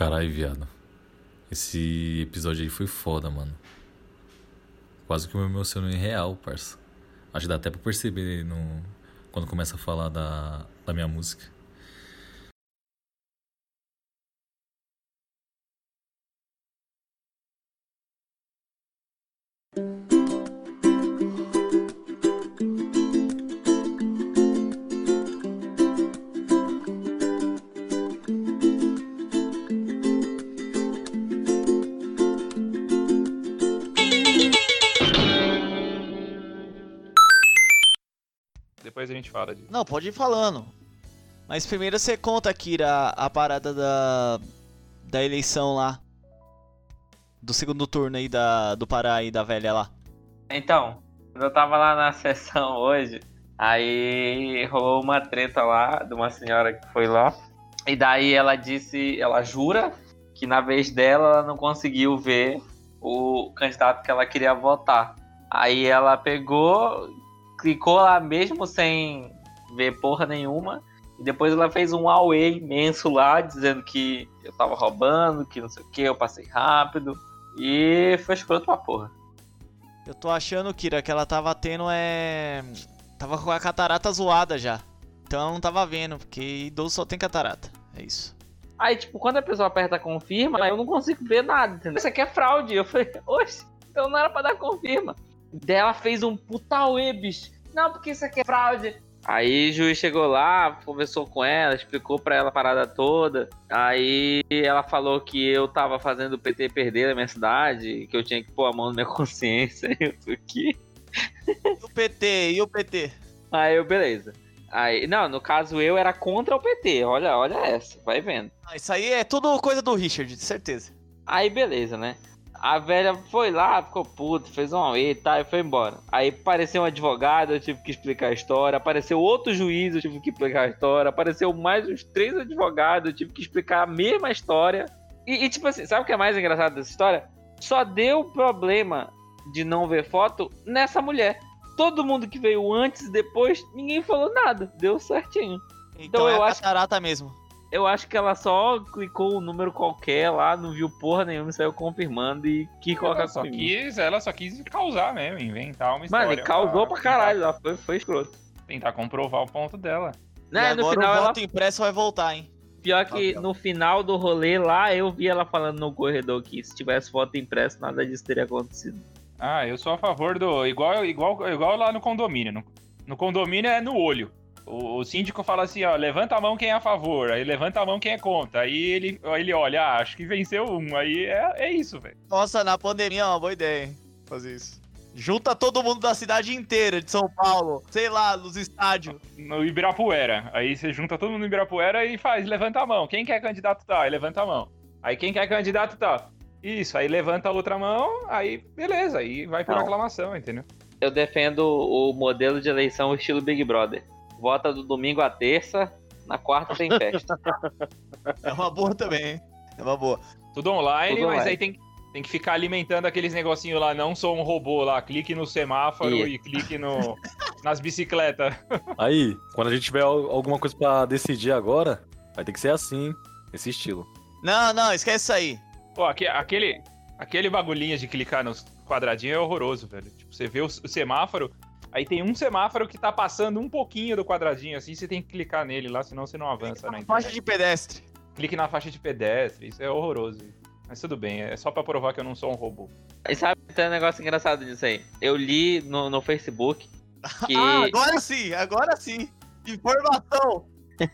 Caralho, viado. Esse episódio aí foi foda, mano. Quase que eu me emocionei real, parça. Acho que dá até pra perceber no... quando começa a falar da, da minha música. Disso. Não, pode ir falando. Mas primeiro você conta, Kira, a, a parada da, da eleição lá. Do segundo turno aí da, do Pará e da velha lá. Então, eu tava lá na sessão hoje, aí rolou uma treta lá de uma senhora que foi lá. E daí ela disse, ela jura que na vez dela ela não conseguiu ver o candidato que ela queria votar. Aí ela pegou, clicou lá mesmo sem ver porra nenhuma. E depois ela fez um away imenso lá, dizendo que eu tava roubando, que não sei o que, eu passei rápido. E foi escroto pra porra. Eu tô achando, Kira, que ela tava tendo é. Tava com a catarata zoada já. Então ela não tava vendo, porque idoso só tem catarata. É isso. Aí, tipo, quando a pessoa aperta confirma, eu não consigo ver nada, entendeu? Isso aqui é fraude. Eu falei, oxe, então não era pra dar confirma. Daí ela fez um puta uê, bicho. Não, porque isso aqui é fraude. Aí o juiz chegou lá, conversou com ela, explicou pra ela a parada toda. Aí ela falou que eu tava fazendo o PT perder na minha cidade, que eu tinha que pôr a mão na minha consciência. Isso aqui. E o PT? E o PT? Aí eu, beleza. Aí, não, no caso eu era contra o PT. Olha, olha essa, vai vendo. Ah, isso aí é tudo coisa do Richard, de certeza. Aí beleza, né? A velha foi lá, ficou puta, fez um e tal, e foi embora. Aí apareceu um advogado, eu tive que explicar a história. Apareceu outro juiz, eu tive que explicar a história. Apareceu mais uns três advogados, eu tive que explicar a mesma história. E, e, tipo assim, sabe o que é mais engraçado dessa história? Só deu problema de não ver foto nessa mulher. Todo mundo que veio antes e depois, ninguém falou nada. Deu certinho. Então, Então é eu acho- catarata mesmo. Eu acho que ela só clicou um número qualquer lá, não viu porra nenhuma e saiu confirmando e que colocar Ela só, quis, ela só quis causar mesmo, inventar uma história. Mano, causou pra caralho, lá foi, foi escroto. Tentar comprovar o ponto dela. Né, e no agora final o ela. voto impresso vai voltar, hein? Pior que no final do rolê lá, eu vi ela falando no corredor que se tivesse foto impressa, nada disso teria acontecido. Ah, eu sou a favor do. Igual, igual, igual lá no condomínio. No, no condomínio é no olho. O, o síndico fala assim, ó, levanta a mão quem é a favor, aí levanta a mão quem é contra. Aí ele, ele olha, ah, acho que venceu um. Aí é, é isso, velho. Nossa, na pandemia é uma boa ideia, hein? Fazer isso. Junta todo mundo da cidade inteira de São Paulo, sei lá, nos estádios. No Ibirapuera. Aí você junta todo mundo no Ibirapuera e faz, levanta a mão. Quem quer candidato tá? Aí levanta a mão. Aí quem quer candidato tá? Isso, aí levanta a outra mão, aí beleza, aí vai por Não. aclamação, entendeu? Eu defendo o modelo de eleição estilo Big Brother. Vota do domingo à terça, na quarta tem festa. É uma boa também, hein? É uma boa. Tudo online, Tudo mas online. aí tem, tem que ficar alimentando aqueles negocinhos lá, não sou um robô lá, clique no semáforo Isso. e clique no, nas bicicletas. Aí, quando a gente tiver al- alguma coisa pra decidir agora, vai ter que ser assim, esse estilo. Não, não, esquece isso aí. Pô, aque- aquele, aquele bagulhinho de clicar nos quadradinhos é horroroso, velho. Tipo, você vê o, o semáforo, aí tem um semáforo que tá passando um pouquinho do quadradinho assim, você tem que clicar nele lá, senão você não avança na Faixa internet. de pedestre. Clique na faixa de pedestre, isso é horroroso. Mas tudo bem, é só pra provar que eu não sou um robô. E sabe, tem um negócio engraçado disso aí. Eu li no, no Facebook que. Ah, agora sim, agora sim. Informação.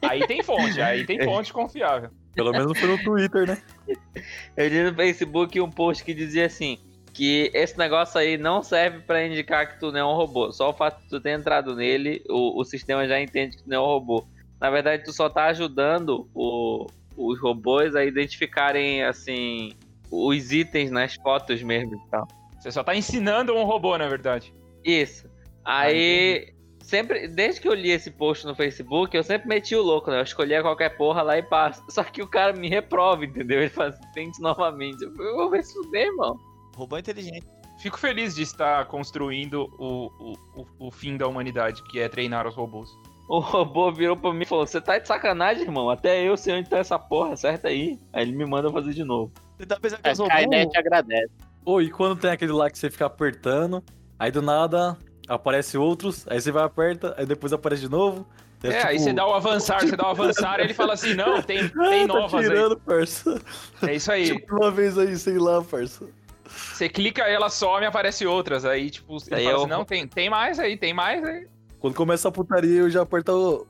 Aí tem fonte, aí tem fonte confiável. Pelo menos foi no Twitter, né? Eu li no Facebook um post que dizia assim: que esse negócio aí não serve pra indicar que tu não é um robô. Só o fato de tu ter entrado nele, o, o sistema já entende que tu não é um robô. Na verdade, tu só tá ajudando o- os robôs a identificarem, assim, os itens nas fotos mesmo e tal. Você só tá ensinando um robô, na verdade. Isso. Aí, sempre, desde que eu li esse post no Facebook, eu sempre meti o louco, né? Eu escolhia qualquer porra lá e passa. Só que o cara me reprova, entendeu? Ele faz, tente novamente. Eu vou ver se fuder, irmão. Robô inteligente. Fico feliz de estar construindo o, o, o, fim da humanidade, que é treinar os robôs. O robô virou pra mim e falou: Você tá de sacanagem, irmão? Até eu sei onde tá essa porra, acerta aí. Aí ele me manda fazer de novo. Você tá pensando que É, sou a ideia te agradece. Ou e quando tem aquele lá que você fica apertando, aí do nada aparece outros, aí você vai aperta, aí depois aparece de novo. É, aí você dá o avançar, você dá o avançar, e ele fala assim, não, tem, tem ah, novas tá aí. tirando, parça. É isso aí. Tipo, uma vez aí, sei lá, parça. Você clica, ela some e aparece outras. Aí, tipo, Aí fala é assim, não, tem, tem mais aí, tem mais aí. Quando começa a putaria, eu já aperto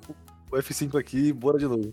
o, o F5 aqui e bora de novo.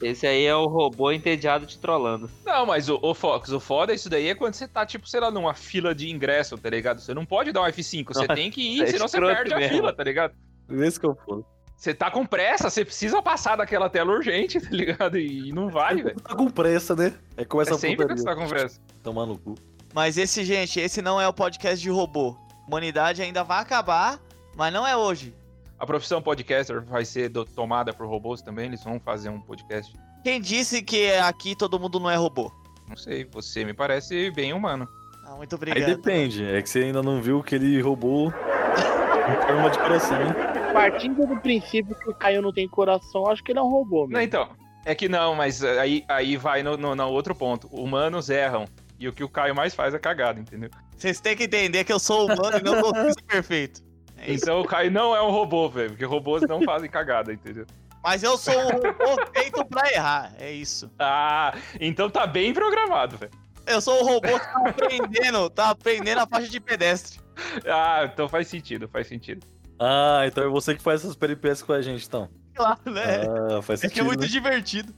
Esse aí é o robô entediado te trollando. Não, mas o, o Fox, o foda isso daí é quando você tá, tipo, sei lá, numa fila de ingresso, tá ligado? Você não pode dar um F5, você tem que ir, é senão você perde a mesmo. fila, tá ligado? Esse que eu falo. Você tá com pressa, você precisa passar daquela tela urgente, tá ligado? E não vale, velho. Tá com pressa, né? Aí começa É a sempre que você tá com pressa. Tomar no cu. Mas esse, gente, esse não é o podcast de robô. A humanidade ainda vai acabar, mas não é hoje. A profissão podcaster vai ser do- tomada por robôs também? Eles vão fazer um podcast? Quem disse que aqui todo mundo não é robô? Não sei, você me parece bem humano. Ah, muito Aí obrigado. depende, é que você ainda não viu que ele roubou em forma de coração, hein? Partindo do princípio que o Caio não tem coração, acho que ele é um robô, Não, mesmo. então, é que não, mas aí, aí vai no, no, no outro ponto. Humanos erram. E o que o Caio mais faz é cagada, entendeu? Vocês têm que entender que eu sou humano e não consigo ser perfeito. É isso. Então o Caio não é um robô, velho. Porque robôs não fazem cagada, entendeu? Mas eu sou um robô feito pra errar. É isso. Ah, então tá bem programado, velho. Eu sou o robô que tá aprendendo, tá aprendendo a faixa de pedestre. Ah, então faz sentido, faz sentido. Ah, então é você que faz essas peripécias com a gente, então. Claro, né? Ah, faz É que é sentido. muito né? divertido.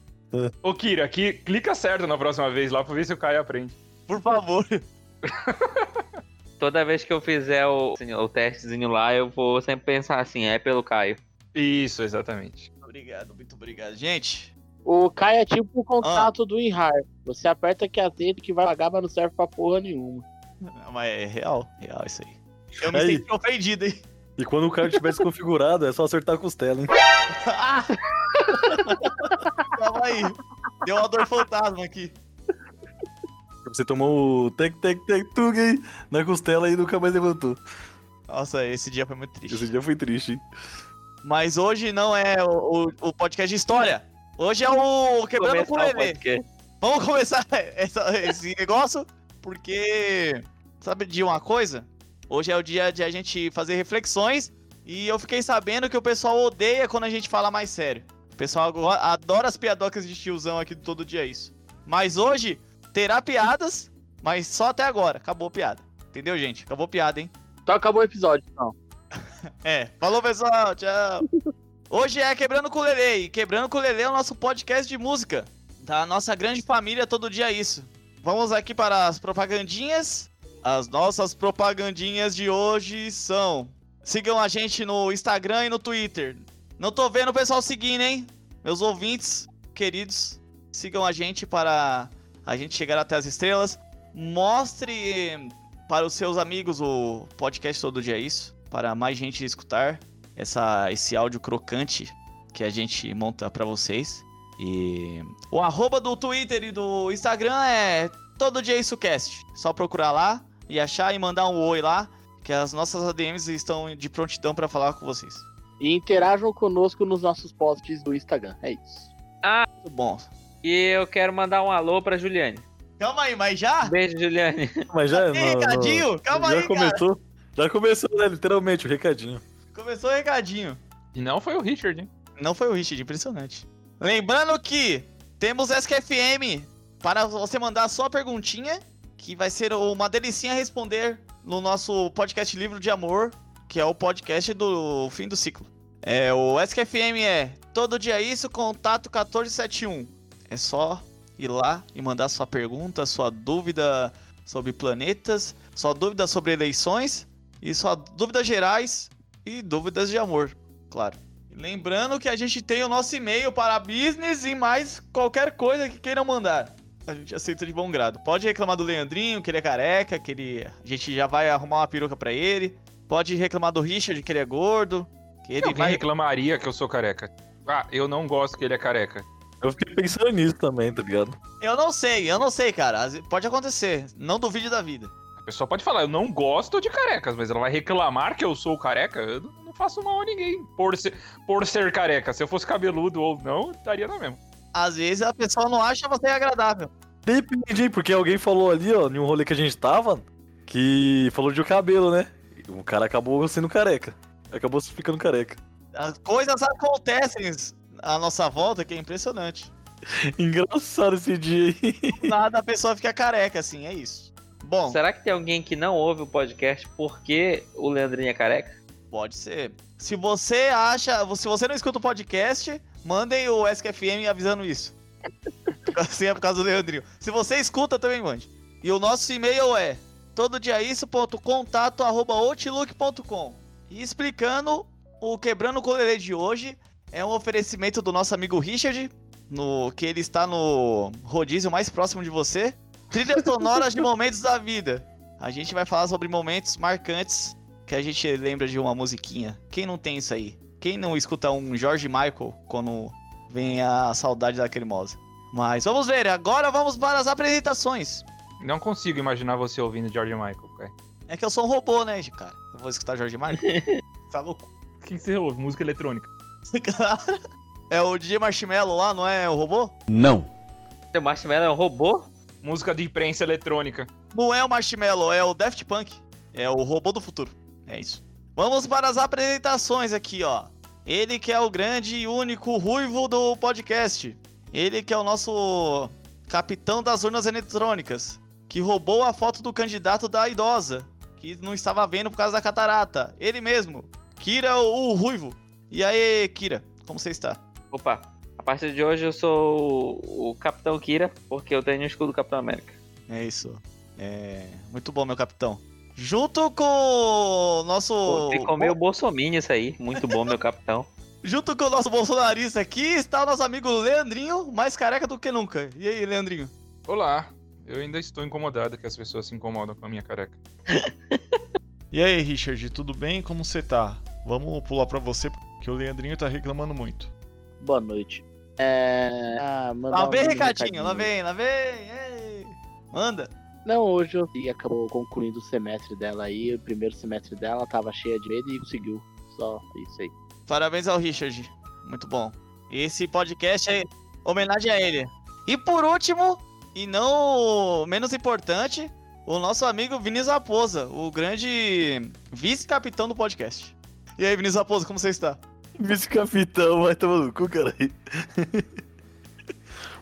Ô, Kira, aqui, clica certo na próxima vez lá pra ver se o Caio aprende. Por favor. Toda vez que eu fizer o, assim, o testezinho lá, eu vou sempre pensar assim, é pelo Caio. Isso, exatamente. Obrigado, muito obrigado. Gente, O Caio é tipo o Ah. contato do Inhar. Você aperta que aceita que vai pagar, mas não serve pra porra nenhuma. não, mas é real, real isso aí. Eu me Aí. senti ofendido, hein? E quando o cara tiver desconfigurado, é só acertar a costela, hein? Ah! Calma aí. Deu uma dor fantasma aqui. Você tomou o tec tec tec tug na costela e nunca mais levantou. Nossa, esse dia foi muito triste. Esse dia foi triste, hein? Mas hoje não é o, o- o podcast de história. Hoje é o Quebrando com Lelê. Vamos começar essa- esse negócio, porque. Sabe de uma coisa? Hoje é o dia de a gente fazer reflexões. E eu fiquei sabendo que o pessoal odeia quando a gente fala mais sério. O pessoal adora as piadocas de tiozão aqui do todo dia isso. Mas hoje terá piadas, mas só até agora. Acabou a piada. Entendeu, gente? Acabou a piada, hein? Então acabou o episódio, então. É. Falou, pessoal. Tchau. Hoje é Quebrando com o Lelê. E Quebrando com o Lelê é o nosso podcast de música. Da nossa grande família, todo dia é isso. Vamos aqui para as propagandinhas. As nossas propagandinhas de hoje são... Sigam a gente no Instagram e no Twitter. Não tô vendo o pessoal seguindo, hein? Meus ouvintes queridos, sigam a gente para a gente chegar até as estrelas. Mostre para os seus amigos o podcast Todo Dia é Isso, para mais gente escutar essa, esse áudio crocante que a gente monta para vocês. E o arroba do Twitter e do Instagram é Todo Dia é Isso Cast. Só procurar lá e achar e mandar um oi lá, que as nossas ADMs estão de prontidão para falar com vocês. E interajam conosco nos nossos posts do Instagram. É isso. Muito bom. E eu quero mandar um alô pra Juliane. Calma aí, mas já? Beijo, Juliane. Mas já. Tem recadinho? Calma já aí, cara. começou. Já começou, né? Literalmente, o recadinho. Começou o recadinho. E não foi o Richard, hein? Não foi o Richard, impressionante. Lembrando que temos SKFM para você mandar a sua perguntinha, que vai ser uma delicinha responder no nosso podcast Livro de Amor, que é o podcast do fim do ciclo. É, o SKFM é todo dia isso, contato 1471. É só ir lá e mandar sua pergunta, sua dúvida sobre planetas, sua dúvida sobre eleições e sua dúvidas gerais e dúvidas de amor, claro. Lembrando que a gente tem o nosso e-mail para business e mais qualquer coisa que queiram mandar. A gente aceita de bom grado. Pode reclamar do Leandrinho, que ele é careca, que ele. A gente já vai arrumar uma peruca pra ele. Pode reclamar do Richard, que ele é gordo. Que ele vai. reclamaria que eu sou careca. Ah, eu não gosto que ele é careca. Eu fiquei pensando nisso também, tá ligado? Eu não sei, eu não sei, cara. Pode acontecer. Não duvide da vida. A pessoa pode falar, eu não gosto de carecas, mas ela vai reclamar que eu sou careca? Eu não, faço mal a ninguém por ser, por ser careca. Se eu fosse cabeludo ou não, estaria na mesma. Às vezes a pessoa não acha você agradável. Depende, hein, porque alguém falou ali, ó, em um rolê que a gente tava, que falou de o cabelo, né? E O cara acabou sendo careca. Acabou se ficando careca. As coisas acontecem à nossa volta que é impressionante. Engraçado esse dia aí. Do Nada a pessoa fica careca, assim, é isso. Bom, Será que tem alguém que não ouve o podcast porque o Leandrinho é careca? pode ser. Se você acha. Se você não escuta o podcast, mandem o SQFM avisando isso. Assim é por causa do Leandrinho. Se você escuta, também mande. E o nosso e-mail é tododiaisso.contato.outlook.com E explicando o Quebrando o Colerê de hoje, é um oferecimento do nosso amigo Richard, no que ele está no rodízio mais próximo de você. Trilhas sonoras de momentos da vida. A gente vai falar sobre momentos marcantes que a gente lembra de uma musiquinha. Quem não tem isso aí? Quem não escuta um George Michael quando vem a saudade da cremosa? Mas vamos ver, agora vamos para as apresentações. Não consigo imaginar você ouvindo George Michael, cara. É que eu sou um robô, né, cara? Eu vou escutar George Michael? tá louco? O que você ouve? Música eletrônica. Cara, é o DJ Marshmallow lá, não é o robô? Não. O Marshmallow é um robô? Música de imprensa eletrônica. Não é o Marshmallow, é o Daft Punk. É o robô do futuro. É isso. Vamos para as apresentações aqui, ó. Ele que é o grande e único ruivo do podcast. Ele que é o nosso capitão das urnas eletrônicas. Que roubou a foto do candidato da idosa. Que não estava vendo por causa da catarata. Ele mesmo. Kira, o ruivo. E aí, Kira, como você está? Opa, a partir de hoje eu sou o, o Capitão Kira, porque eu tenho o escudo do Capitão América. É isso. É. Muito bom, meu capitão. Junto com o nosso. Pô, Ficou meio bolsominho isso aí. Muito bom, meu capitão. Junto com o nosso bolsonarista aqui está o nosso amigo Leandrinho, mais careca do que nunca. E aí, Leandrinho? Olá. Eu ainda estou incomodado que as pessoas se incomodam com a minha careca. E aí, Richard, tudo bem? Como você tá? Vamos pular pra você, porque o Leandrinho tá reclamando muito. Boa noite. É. Ah, Lá vem um recadinho, lá vem, lá vem. ei. Manda. Não, hoje eu e acabou concluindo o semestre dela aí. O primeiro semestre dela tava cheia de medo e conseguiu. Só isso aí. Parabéns ao Richard. Muito bom. Esse podcast é homenagem a ele. E por último, e não menos importante, o nosso amigo Vinícius Raposa, o grande vice-capitão do podcast. E aí, Vinícius Raposa, como você está? Vice-capitão, vai tomar no cu, cara.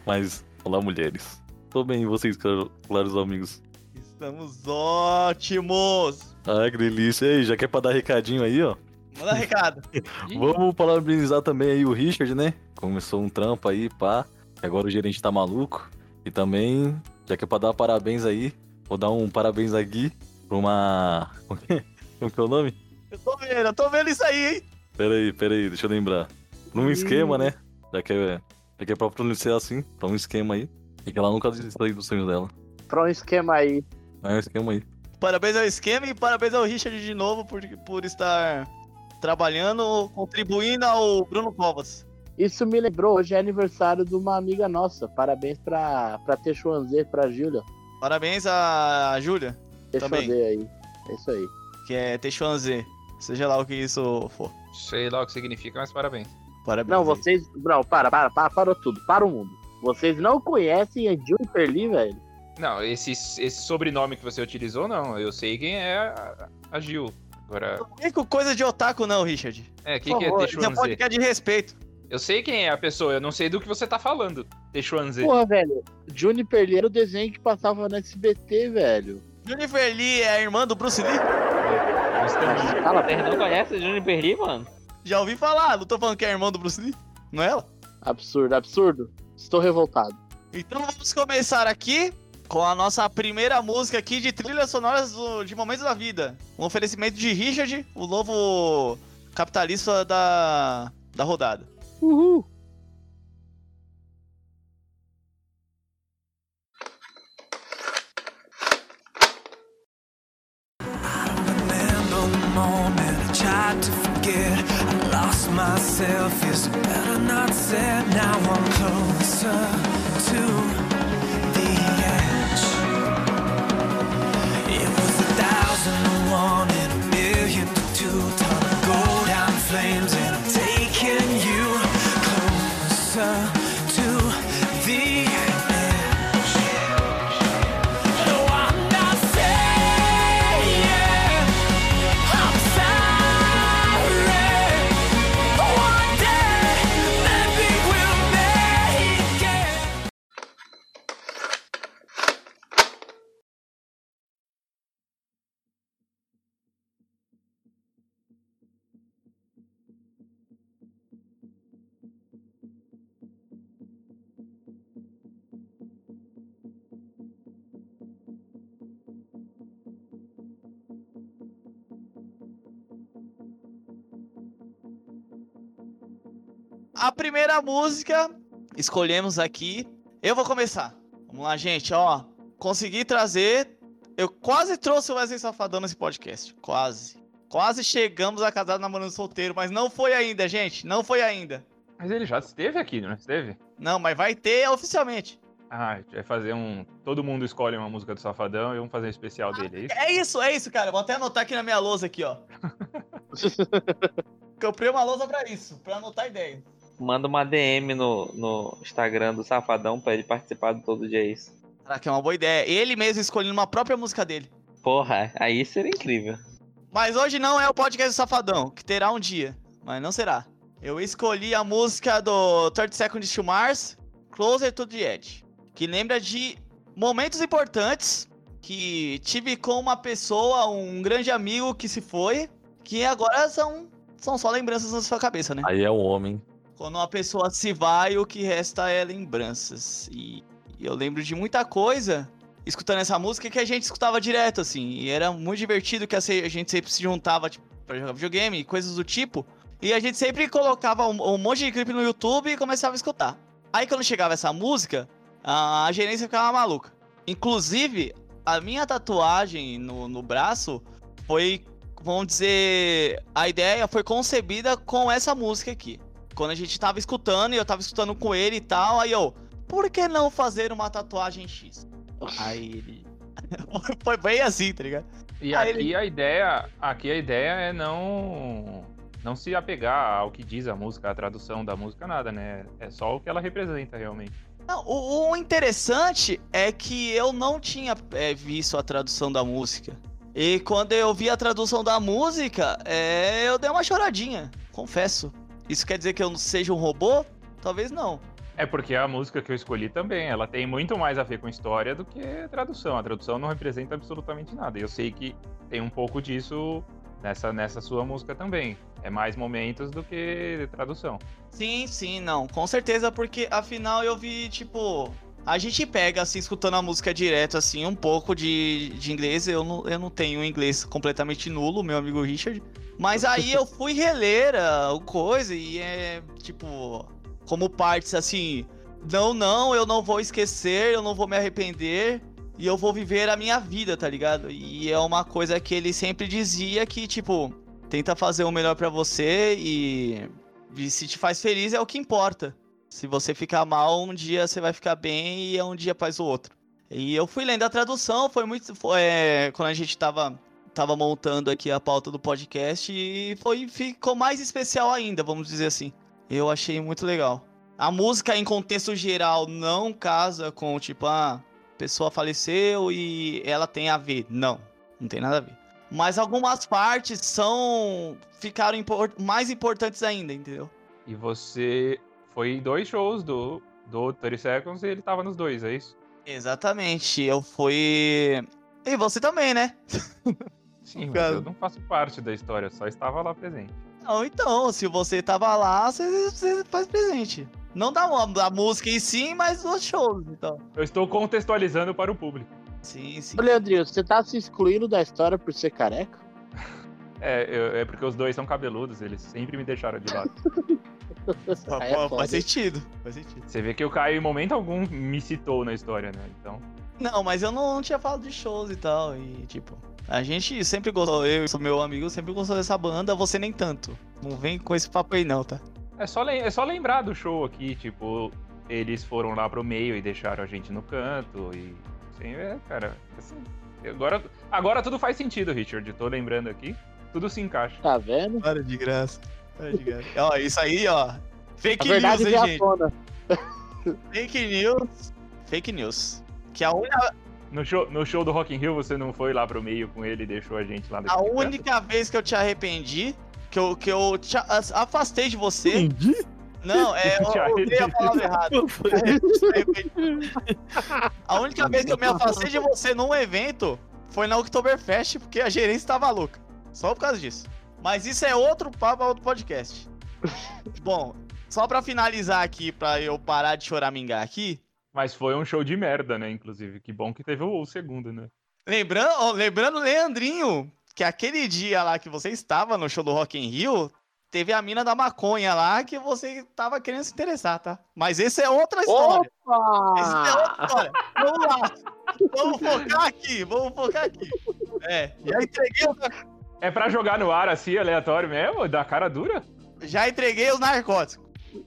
Mas, olá, mulheres. Tô bem, e vocês, claro- claros amigos? Estamos ótimos! Ah, que delícia. E aí, já quer pra dar recadinho aí, ó? Manda recado. Vamos parabenizar também aí o Richard, né? Começou um trampo aí, pá. Agora o gerente tá maluco. E também, já que é pra dar parabéns aí, vou dar um parabéns aqui pra uma. Como que é o nome? Eu tô vendo, eu tô vendo isso aí, hein? Pera aí, pera aí, deixa eu lembrar. Pra um esquema, né? Já que é, já que é pra pronunciar assim, pra um esquema aí. E que ela nunca desistiu aí dos sonhos dela. Pra um esquema aí. É um esquema aí. Parabéns ao esquema e parabéns ao Richard de novo por, por estar trabalhando, contribuindo ao Bruno Covas. Isso me lembrou, hoje é aniversário de uma amiga nossa. Parabéns pra, pra Texuanzê, pra Júlia. Parabéns a Júlia, Também. Texuanzê aí. É isso aí. que é Texuanzê. Seja lá o que isso for. Sei lá o que significa, mas parabéns. Parabéns. Não, vocês. Não, para, para, para, parou tudo. Para o mundo. Vocês não conhecem a Juniper Lee, velho? Não, esse, esse sobrenome que você utilizou, não. Eu sei quem é a, a Gil. Agora, Não vem com coisa de otaku, não, Richard. é, quem Por que é favor, é um Texuanzê? podcast de respeito. Eu sei quem é a pessoa, eu não sei do que você tá falando. Texuanzê. Porra, velho. Juniper Lee era o desenho que passava no SBT, velho. Jennifer Lee é a irmã do Bruce Lee? Cala a Vocês boca. não conhecem a Juniper Lee, mano? Já ouvi falar, não tô falando que é a irmã do Bruce Lee? Não é ela? Absurdo, absurdo. Estou revoltado. Então vamos começar aqui com a nossa primeira música aqui de trilhas sonoras do- de momentos da vida. Um oferecimento de Richard, o novo capitalista da, da rodada. Uhul. Moment I tried to forget. I lost myself. Is it better not said? Now I'm closer to primeira música escolhemos aqui. Eu vou começar. Vamos lá, gente, ó. Consegui trazer. Eu quase trouxe o Wesley Safadão nesse podcast. Quase. Quase chegamos a casado namorando solteiro, mas não foi ainda, gente. Não foi ainda. Mas ele já esteve aqui, não esteve? Não, mas vai ter oficialmente. Ah, a gente vai fazer um. Todo mundo escolhe uma música do Safadão e vamos fazer um especial dele, é isso? É isso, é isso, cara. Vou até anotar aqui na minha lousa aqui, ó. Comprei uma lousa pra isso, pra anotar ideia. Manda uma DM no, no Instagram do Safadão pra ele participar do Todo Dia Isso. Caraca, é uma boa ideia. Ele mesmo escolhendo uma própria música dele. Porra, aí seria incrível. Mas hoje não é o podcast do Safadão, que terá um dia. Mas não será. Eu escolhi a música do 30 Seconds to Mars, Closer to the Edge. Que lembra de momentos importantes que tive com uma pessoa, um grande amigo que se foi, que agora são, são só lembranças na sua cabeça, né? Aí é o homem. Quando uma pessoa se vai, o que resta é lembranças. E, e eu lembro de muita coisa escutando essa música que a gente escutava direto, assim. E era muito divertido que a gente sempre se juntava tipo, pra jogar videogame, coisas do tipo. E a gente sempre colocava um, um monte de clipe no YouTube e começava a escutar. Aí quando chegava essa música, a gerência ficava maluca. Inclusive, a minha tatuagem no, no braço foi, vamos dizer, a ideia foi concebida com essa música aqui. Quando a gente tava escutando e eu tava escutando com ele e tal, aí eu, por que não fazer uma tatuagem X? Aí ele. foi bem assim, tá ligado? E Ah, aqui ele- a ideia, aqui a ideia é não não se apegar ao que diz a música, a tradução da música, nada, né? É só o que ela representa realmente. Não, o, o interessante é que eu não tinha é, visto a tradução da música. E quando eu vi a tradução da música, é, eu dei uma choradinha, confesso. Isso quer dizer que eu não seja um robô? Talvez não. É porque a música que eu escolhi também, ela tem muito mais a ver com história do que tradução. A tradução não representa absolutamente nada. E eu sei que tem um pouco disso nessa, nessa sua música também. É mais momentos do que tradução. Sim, sim, não. Com certeza, porque afinal eu vi, tipo. A gente pega, assim, escutando a música direto, assim, um pouco de, de inglês. Eu não, eu não tenho inglês completamente nulo, meu amigo Richard. Mas aí eu fui reler ah, o coisa e é, tipo, como partes assim. Não, não, eu não vou esquecer, eu não vou me arrepender. E eu vou viver a minha vida, tá ligado? E é uma coisa que ele sempre dizia que, tipo, tenta fazer o melhor pra você e e se te faz feliz é o que importa. Se você ficar mal, um dia você vai ficar bem e é um dia após o outro. E eu fui lendo a tradução, foi muito. Foi, é, quando a gente tava, tava montando aqui a pauta do podcast e foi, ficou mais especial ainda, vamos dizer assim. Eu achei muito legal. A música, em contexto geral, não casa com, tipo, ah, a pessoa faleceu e ela tem a ver. Não, não tem nada a ver. Mas algumas partes são. ficaram mais importantes ainda, entendeu? E você foi dois shows do, do 30 Seconds e ele tava nos dois, é isso? Exatamente. Eu fui. E você também, né? Sim, mas Cara. eu não faço parte da história, eu só estava lá presente. Não, então, se você tava lá, você, você faz presente. Não da, da música em si, mas dos shows, então. Eu estou contextualizando para o público. Sim, sim. Ô, Leandrinho, você tá se excluindo da história por ser careca? É, eu- é porque os dois são cabeludos, eles sempre me deixaram de lado. Aí é faz sentido. Faz sentido. Você vê que o Caio em momento algum me citou na história, né? Então. Não, mas eu não, tinha falado de shows e tal. E, tipo, a gente sempre gostou. Eu e o meu amigo sempre gostou dessa banda, você nem tanto. Não vem com esse papo aí, não, tá? É só, é só lembrar do show aqui, tipo, eles foram lá pro meio e deixaram a gente no canto. E. Assim, é, cara, assim. Agora, agora tudo faz sentido, Richard. Tô lembrando aqui. Tudo se encaixa. Tá vendo? Para de graça. Graça. ó, isso aí, ó. Fake news, hein, gente? tona. Fake news. Fake news. Que a, única, No show, no show do Rock in Rio, você não foi lá pro meio com ele e deixou a gente lá a canto? única vez que eu te arrependi, que eu, que eu te afastei de você. Entendi. Não, é, Te eu usei a palavra errada. A única vez que eu me afastei de você num evento foi na Oktoberfest, porque a gerência tava louca. Só por causa disso. Mas isso é outro papo, outro podcast. Bom, só pra finalizar aqui, pra eu parar de choramingar aqui. Mas foi um show de merda, né? Inclusive. Que bom que teve o, o segundo, né? Lembrando, ó, lembrando, Leandrinho, que aquele dia lá que você estava no show do Rock in Rio, teve a mina da maconha lá que você tava querendo se interessar, tá? Mas esse é outra história. Esse é outra Opa! história. Vamos lá. Vamos focar aqui, vamos focar aqui. É, já entreguei, os- É pra jogar no ar assim, aleatório mesmo? Da cara dura? já entreguei os narcóticos.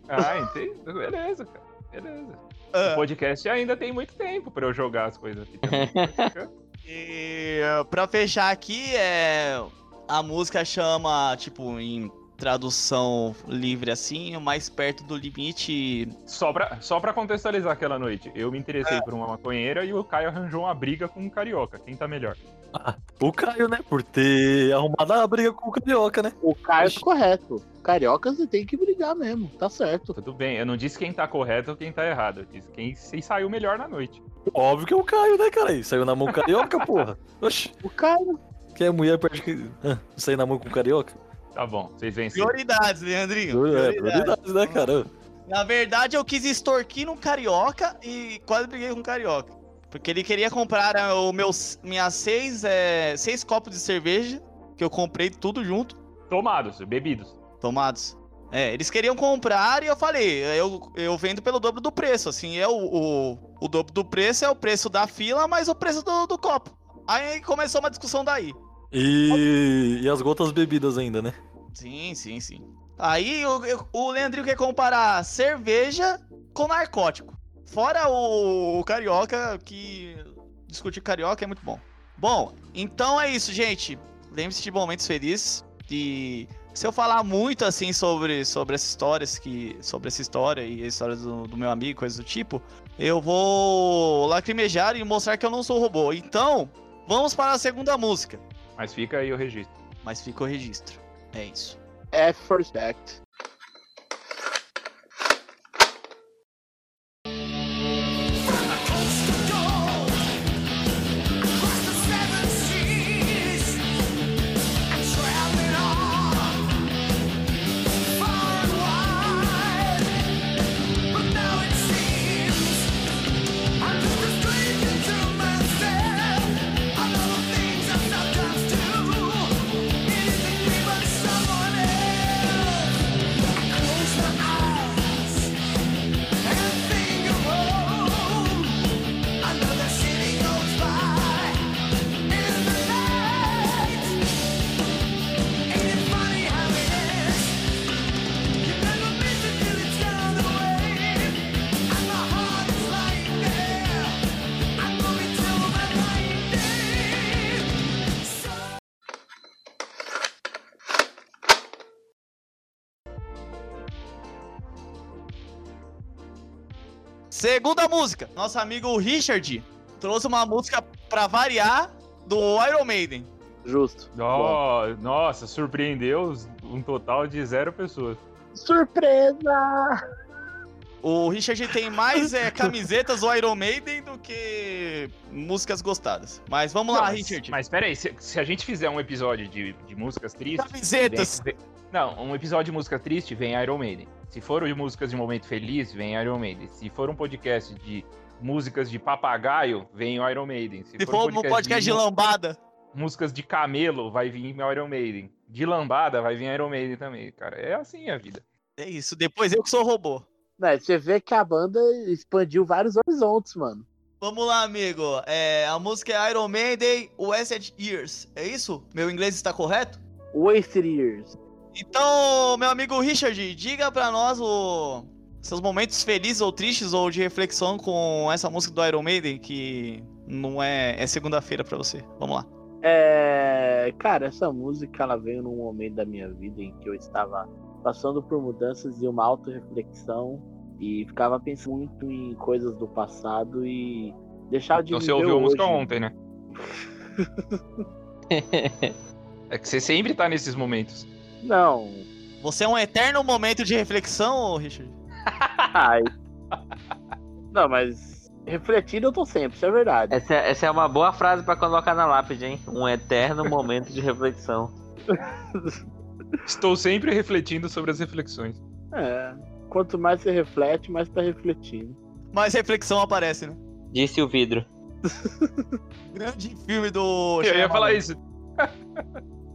Ah, entendi. Beleza, cara. Beleza. O Ah, podcast ainda tem muito tempo pra eu jogar as coisas aqui e uh, pra fechar aqui, é, a música chama, tipo, em tradução livre assim, mais perto do limite. Só pra, só pra contextualizar aquela noite, eu me interessei por uma maconheira e o Caio arranjou uma briga com um carioca. Quem tá melhor? O Caio, né? Por ter arrumado a briga com o Carioca, né? O Caio tá correto. Cariocas tem que brigar mesmo, tá certo. Tudo bem, eu não disse quem tá correto ou quem tá errado. Eu disse quem se saiu melhor na noite. Óbvio que é o Caio, né, cara? Ele saiu na mão o Carioca, porra. Oxi, O Caio. quem é mulher perde que. Ah, sair na mão com o Carioca? Tá bom, vocês venceram. Prioridades, Leandrinho. É, Prioridades. prioridades, né, cara? Na verdade, eu quis extorquir um carioca e quase briguei com um carioca. Porque ele queria comprar é, o meus, minhas seis, é, seis copos de cerveja, que eu comprei tudo junto, Tomados, bebidos. tomados. É, eles queriam comprar e eu falei, eu, eu vendo pelo dobro do preço, assim, é o, o, o dobro do preço é o preço da fila, mais o preço do, do copo. Aí começou uma discussão daí. E, e as gotas bebidas ainda, né? Sim, sim, sim. Aí o, Leandrinho quer comparar cerveja com narcótico. Fora o, o carioca, que discutir carioca é muito bom. Bom, então é isso, gente. Lembre-se de momentos felizes. E se eu falar muito assim sobre, sobre essas histórias, que, sobre essa história e a história do, do meu amigo, coisas do tipo, eu vou lacrimejar e mostrar que eu não sou robô. Então, vamos para a segunda música. Mas fica aí o registro. Mas fica o registro. É isso. É first act. Segunda música. Nosso amigo Richard trouxe uma música pra variar do Iron Maiden. Justo. Oh, nossa, surpreendeu um total de zero pessoas. Surpresa! O Richard tem mais é, camisetas do Iron Maiden do que músicas gostadas. Mas vamos lá, Não, mas- Richard. Mas pera aí, se, se a gente fizer um episódio de, de músicas tristes. Camisetas. vem- não, um episódio de música triste vem Iron Maiden. Se for de músicas de momento feliz, vem Iron Maiden. Se for um podcast de músicas de papagaio, vem o Iron Maiden. Se for um podcast de mu- lambada. músicas de camelo, vai vir Iron Maiden. De lambada, vai vir Iron Maiden também, cara. É assim a vida. É isso. Depois eu que sou robô. Né, você vê que a banda expandiu vários horizontes, mano. Vamos lá, amigo. É, a música é Iron Maiden, Wasted Years. É isso? Meu inglês está correto? Wasted Years. Então, meu amigo Richard, diga pra nós o... seus momentos felizes ou tristes ou de reflexão com essa música do Iron Maiden, que não é, é segunda-feira pra você. Vamos lá. É, cara, essa música ela veio num momento da minha vida em que eu estava passando por mudanças e uma autorreflexão e ficava pensando muito em coisas do passado e deixava de Então você ouviu a música ontem, né? é que você sempre tá nesses momentos. Não. Você é um eterno momento de reflexão, Richard? Ai. Não, mas refletindo eu tô sempre, isso é verdade. Essa, é- essa é uma boa frase pra colocar na lápide, hein? Um eterno momento de reflexão. Estou sempre refletindo sobre as reflexões. É. Quanto mais você reflete, mais tá refletindo. Mais reflexão aparece, né? Disse o vidro. Grande filme do. Eu ia falar isso.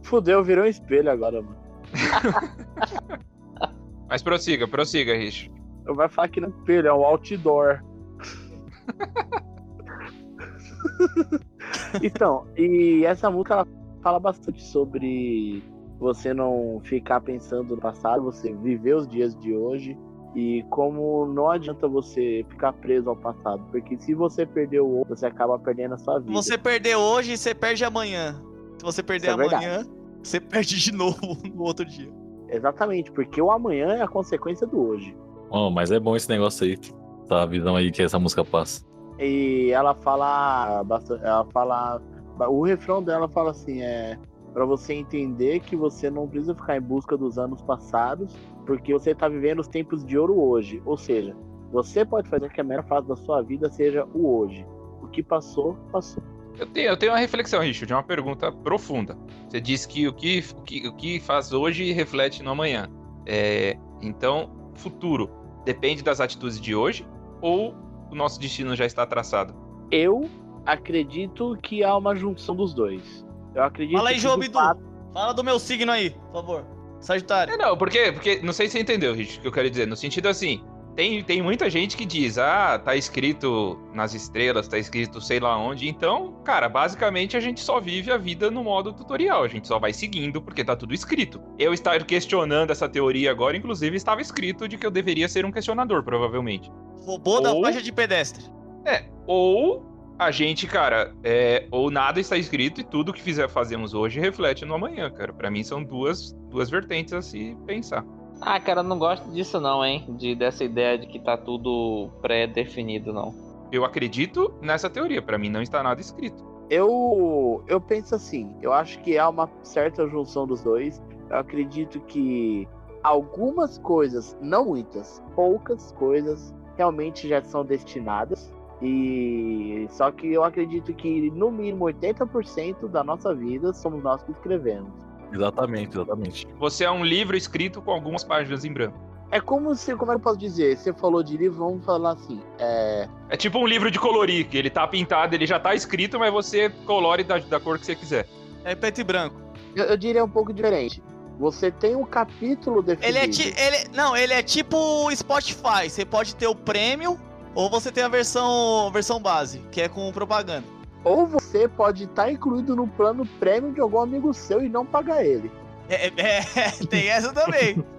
Fudeu, virou um espelho agora, mano. Mas prossiga, prossiga, Rich. Eu vai falar que não é espelho, é um outdoor. então, e essa música ela fala bastante sobre você não ficar pensando no passado, você viver os dias de hoje e como não adianta você ficar preso ao passado, porque se você perder o outro, você acaba perdendo a sua Se vida. você perder hoje, você perde amanhã. Se você perder Isso é amanhã, você perde de novo no outro dia. Exatamente, porque o amanhã é a consequência do hoje. Oh, mas é bom esse negócio aí, essa visão aí que essa música passa. E ela fala bastante, ela fala, o refrão dela fala assim, é para você entender que você não precisa ficar em busca dos anos passados, porque você tá vivendo os tempos de ouro hoje. Ou seja, você pode fazer que a melhor fase da sua vida seja o hoje. O que passou, passou. Eu tenho, eu tenho uma reflexão, Richard, uma pergunta profunda. Você disse que o que, o que, o que faz hoje reflete no amanhã. É, então, futuro depende das atitudes de hoje ou o nosso destino já está traçado? Eu acredito que há uma junção dos dois. Eu acredito Fala aí, João Bidu. fato, Fala do meu signo aí, por favor. Sagitário. É, não, porque, porque não sei se você entendeu, Richard, o que eu quero dizer. No sentido assim, tem, tem muita gente que diz, ah, tá escrito nas estrelas, tá escrito sei lá onde. Então, cara, basicamente a gente só vive a vida no modo tutorial. A gente só vai seguindo porque tá tudo escrito. Eu estar questionando essa teoria agora, inclusive, estava escrito de que eu deveria ser um questionador, provavelmente. Robô da Ou- faixa de pedestre. É, ou a gente, cara, é, ou nada está escrito e tudo que fizer fazemos hoje reflete no amanhã, cara. Pra mim são duas, duas vertentes a se pensar. Ah, cara, não gosto disso não, hein? De, dessa ideia de que tá tudo pré-definido, não. Eu acredito nessa teoria, pra mim não está nada escrito. eu, eu penso assim, eu acho que há uma certa junção dos dois. Eu acredito que algumas coisas, não muitas, poucas coisas realmente já são destinadas. E só que eu acredito que no mínimo 80% da nossa vida somos nós que escrevemos. Exatamente, exatamente. Você é um livro escrito com algumas páginas em branco. É como se, como é que eu posso dizer? Você falou de livro, vamos falar assim. É, É tipo um livro de colorir, que ele tá pintado, ele já tá escrito, mas você colore da, da cor que você quiser. É preto e branco. eu, eu diria um pouco diferente. Você tem um capítulo definido. Ele é, ti, ele, não, ele é tipo o Spotify. Você pode ter o prêmio ou você tem a versão, versão base, que é com propaganda. Ou você pode estar incluído no plano prêmio de algum amigo seu e não pagar ele. É, é, é, tem essa também.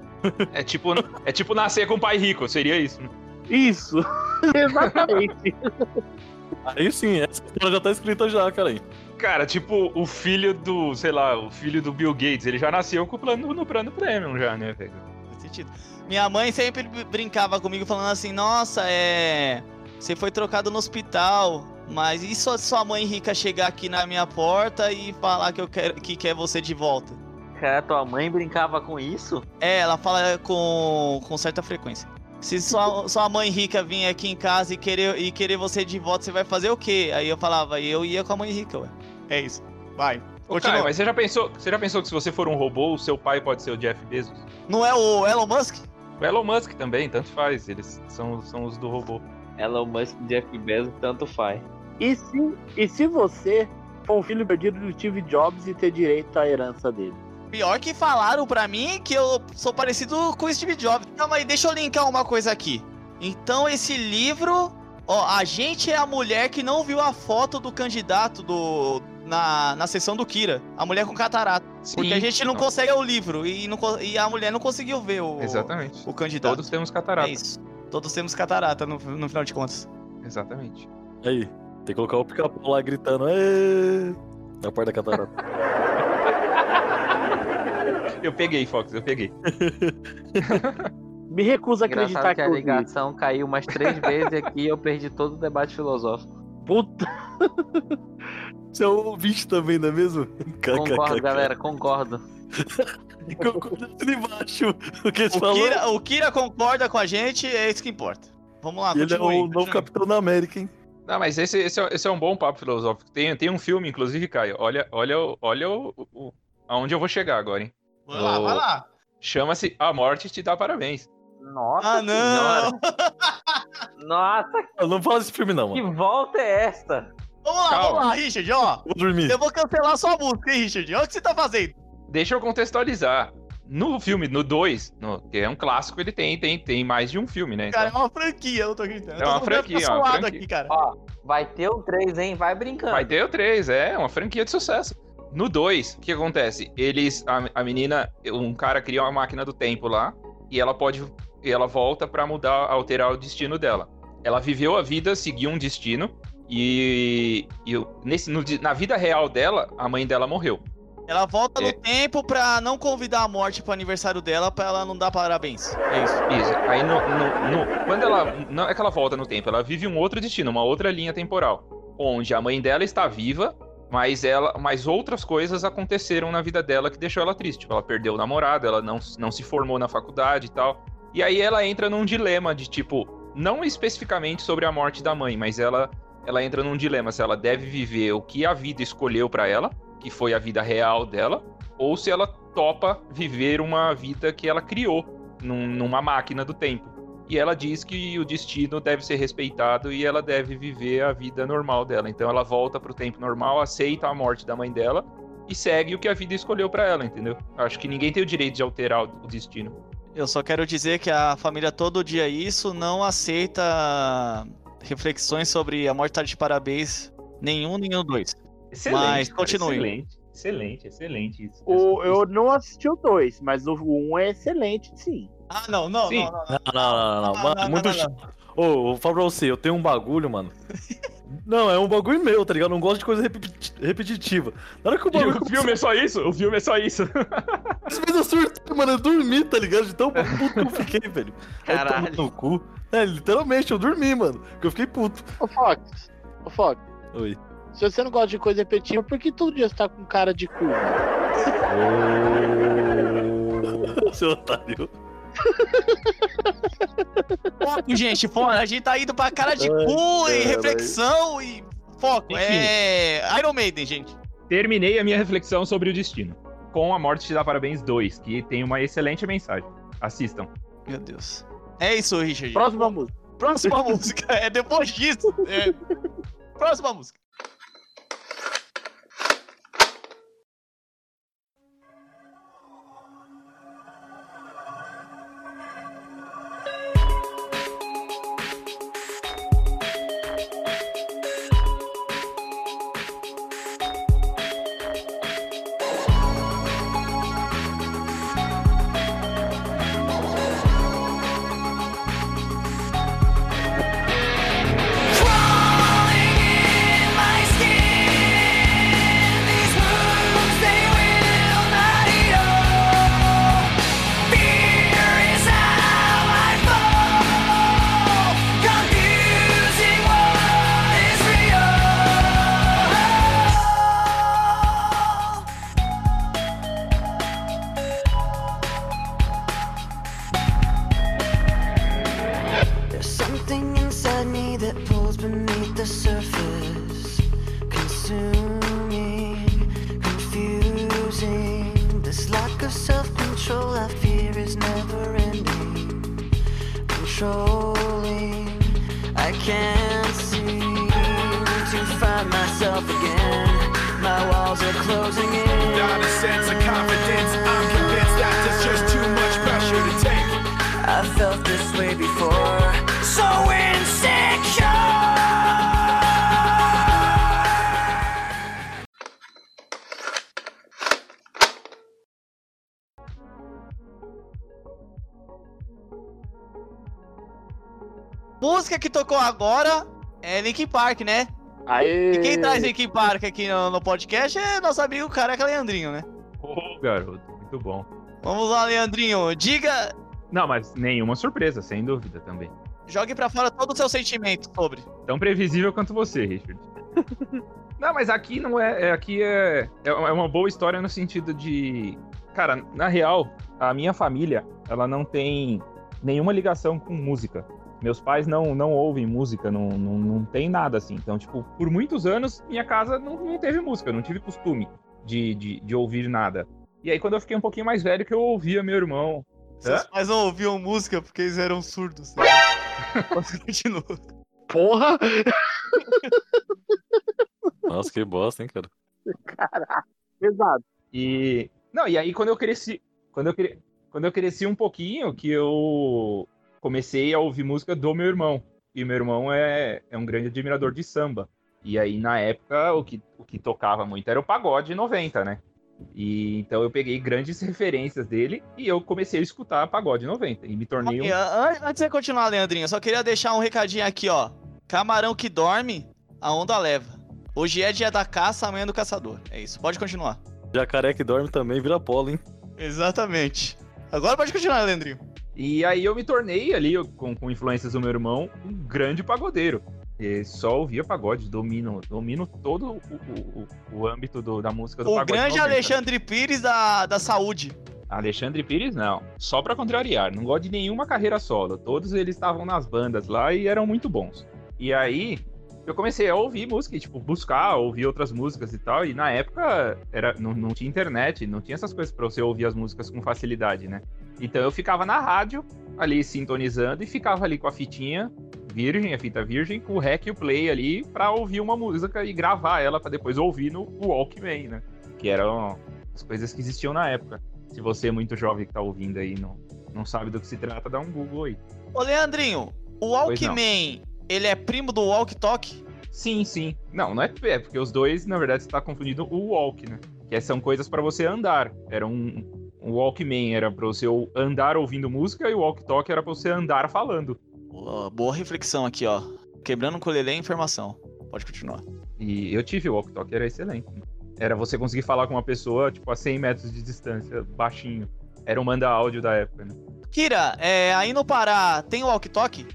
É tipo, é tipo nascer com um pai rico, seria isso. né? Isso! Exatamente. Aí sim, essa história já tá escrita já, cara. aí. Cara, tipo o filho do, sei lá, o filho do Bill Gates, ele já nasceu com o plano no plano premium já, né, velho? Faz sentido. Minha mãe sempre br- brincava comigo falando assim, nossa, é. Você foi trocado no hospital. Mas e se sua mãe rica chegar aqui na minha porta e falar que eu quero que quer você de volta? Cara, tua mãe brincava com isso? É, ela fala com, com certa frequência. Se sua, sua mãe rica vir aqui em casa e querer, e querer você de volta, você vai fazer o quê? Aí eu falava, eu ia com a mãe rica, ué. É isso. Vai. Ô, Continua. Caio, mas você já pensou, você já pensou que se você for um robô, o seu pai pode ser o Jeff Bezos? Não é o Elon Musk? O Elon Musk também, tanto faz, eles são, são os do robô. Elon Musk, Jeff Bezos, tanto faz. E se, e se você for um filho perdido do Steve Jobs e ter direito à herança dele? Pior que falaram pra mim que eu sou parecido com o Steve Jobs. Calma aí, deixa eu linkar uma coisa aqui. Então esse livro, ó, a gente é a mulher que não viu a foto do candidato do na, na sessão do Kira, a mulher com catarata. Porque a Sim. gente não consegue o livro e, não e a mulher não conseguiu ver o, Exatamente. o candidato. Todos temos É catarata. isso. Todos temos catarata no, no final de contas. Exatamente. Aí, que colocar o pica-pau lá gritando, "Ê!" na porta da catarata. Eu peguei, Fox, eu peguei. Me recuso a acreditar Engraçado que que a eu vi. ligação caiu umas três vezes aqui e eu perdi todo o debate filosófico. Puta, Você é o ouvinte também, não é mesmo? Concordo, galera, concordo. Concordo ali embaixo o que eles O. Kira, o Kira concorda com a gente, é isso que importa. Vamos lá, E ele é continue. o novo. Capitão da América, hein? Não, mas esse, esse, é, esse é um bom papo filosófico. Tem, tem um filme, inclusive, Caio. Olha, olha, o- olha o, o- aonde eu vou chegar agora, hein? Vai lá, vai lá. Chama-se A Morte Te Dá Parabéns. Nossa Ah, não! senhora. Nossa, Ah, Não fala desse filme, não, que mano. volta é esta? Vamos lá, Calma. vamos lá, Richard, ó. Vou dormir. Eu vou cancelar sua música, hein, Richard? Olha o que você tá fazendo. Deixa eu contextualizar. No filme, no 2, no- que é um clássico, ele tem, tem, tem mais de um filme, né? Cara, é Então, uma franquia, eu não tô acreditando. É uma Eu tô ficando franquia, é uma franquia. aqui, cara. Ó, vai ter o 3, hein? Vai brincando. vai ter o 3, é uma franquia de sucesso. No 2, o que acontece? Eles, a, a menina, um cara cria uma máquina do tempo lá, e ela pode, e ela volta pra mudar, alterar o destino dela. Ela viveu a vida, seguiu um destino, e, e nesse, no na vida real dela, a mãe dela morreu. Ela volta É. no tempo pra não convidar a morte pro aniversário dela, pra ela não dar parabéns. É isso. Isso. Aí no, no- no- quando ela. Não é que ela volta no tempo, ela vive um outro destino, uma outra linha temporal. Onde a mãe dela está viva, mas ela. Mas outras coisas aconteceram na vida dela que deixou ela triste. Tipo, ela perdeu o namorado, ela não, não se formou na faculdade e tal. E aí ela entra num dilema de tipo, não especificamente sobre a morte da mãe, mas ela, ela entra num dilema se ela deve viver o que a vida escolheu pra ela, que foi a vida real dela, ou se ela topa viver uma vida que ela criou num- numa máquina do tempo. E ela diz que o destino deve ser respeitado e ela deve viver a vida normal dela. Então ela volta pro tempo normal, aceita a morte da mãe dela e segue o que a vida escolheu pra ela, entendeu? Acho que ninguém tem o direito de alterar o o destino. Eu só quero dizer que a família Todo Dia Isso não aceita reflexões sobre a morte tá de parabéns. Nenhum, nenhum dois. Mas continue. Excelente, excelente, excelente isso. O, eu não assisti o 2, mas o 1 um é excelente, sim. Ah, não, não, Sim. não, não, não. Não, não, não, não. Não, Mano, não, muito chato. Ô, eu vou falar pra você, eu tenho um bagulho, mano. Não, é um bagulho meu, tá ligado? Eu não gosto de coisa repeti- repetitiva. Na hora que o E bagulho o filme é só isso? O filme é só isso. Às vezes eu surtei, mano, eu dormi, tá ligado? De tão puto que eu fiquei, velho. Caralho. No cu. É, literalmente, eu dormi, mano. Que eu fiquei puto. Ô Fox, ô Fox, Oi. Se você não gosta de coisa repetitiva, por que todo dia você tá com cara de cu? Seu otário. Foco, gente, foco. A gente tá indo pra cara de Ai, cu e caralho. reflexão e foco. Enfim. É Iron Maiden, gente. Terminei a minha reflexão sobre o destino. Com A Morte Te Dá Parabéns 2, que tem uma excelente mensagem. Assistam. Meu Deus. É isso, Richard. Próxima música. Próxima música. É depois disso. É. Próxima música. Música que tocou agora é Linkin Park, né? Aê! E quem traz Linkin Park aqui no, no podcast é nosso amigo careca Leandrinho, né? Ô, garoto, muito bom. Vamos lá, Leandrinho. Diga, Não, mas nenhuma surpresa, sem dúvida também. jogue pra fora todo o seu sentimento sobre. Tão previsível quanto você, Richard. não, mas aqui não é. é- aqui é, é uma boa história no sentido de. Cara, na real, a minha família, ela não tem nenhuma ligação com música. Meus pais não, não ouvem música, não, não, não tem nada assim. Então, tipo, por muitos anos, minha casa não, não teve música, eu não tive costume de, de, de ouvir nada. E aí, quando eu fiquei um pouquinho mais velho, que eu ouvia meu irmão. Seus pais não ouviam música porque eles eram surdos. Continua. Porra! Nossa, que bosta, hein, cara. Pesado. E. Não, e aí quando eu cresci. Quando eu cre... quando eu cresci um pouquinho que eu comecei a ouvir música do meu irmão. E meu irmão é, é um grande admirador de samba. E aí, na época, o que, o que tocava muito era o pagode 90, né? E então eu peguei grandes referências dele e eu comecei a escutar pagode 90 e me tornei um E, an- Antes de você continuar, Leandrinho, eu só queria deixar um recadinho aqui, ó. Camarão que dorme, a onda leva. Hoje é dia da caça, amanhã é do caçador. É isso, pode continuar. Jacaré que dorme também vira polo, hein? Exatamente. Agora pode continuar, Leandrinho. E aí eu me tornei ali, com, com influências do meu irmão, um grande pagodeiro. E só ouvia pagode, domino, domino todo o, o- o- o âmbito do- da música do O pagode. grande 90. Alexandre Pires da, da saúde. Alexandre Pires, não. Só pra contrariar, não gosto de nenhuma carreira solo. Todos eles estavam nas bandas lá e eram muito bons. E aí, eu comecei a ouvir música, e, tipo, buscar, ouvir outras músicas e tal. E na época, era, não, não tinha internet, não tinha essas coisas pra você ouvir as músicas com facilidade, né? Então eu ficava na rádio, ali sintonizando, e ficava ali com a fitinha virgem, a fita virgem, com o rec e o play ali, pra ouvir uma música e gravar ela pra depois ouvir no Walkman, né? Que eram as coisas que existiam na época. Se você é muito jovem que tá ouvindo aí, não, não sabe do que se trata, dá um Google aí. Ô, Leandrinho, o. Walkman, ele é primo do Walk Talk? Sim, sim. Não, não é, é porque os dois, na verdade, você tá confundindo o walk, né? Que são coisas pra você andar. Era um, um Walkman era pra você andar ouvindo música e o walk talk era pra você andar falando. Boa, boa reflexão aqui, ó. Quebrando o Lelê, informação. Pode continuar. E eu tive o walk talk, era excelente. Era você conseguir falar com uma pessoa, tipo, a 100 metros de distância, baixinho. Era um manda áudio da época, né? Kira, é, aí no Pará tem o Walk Talk?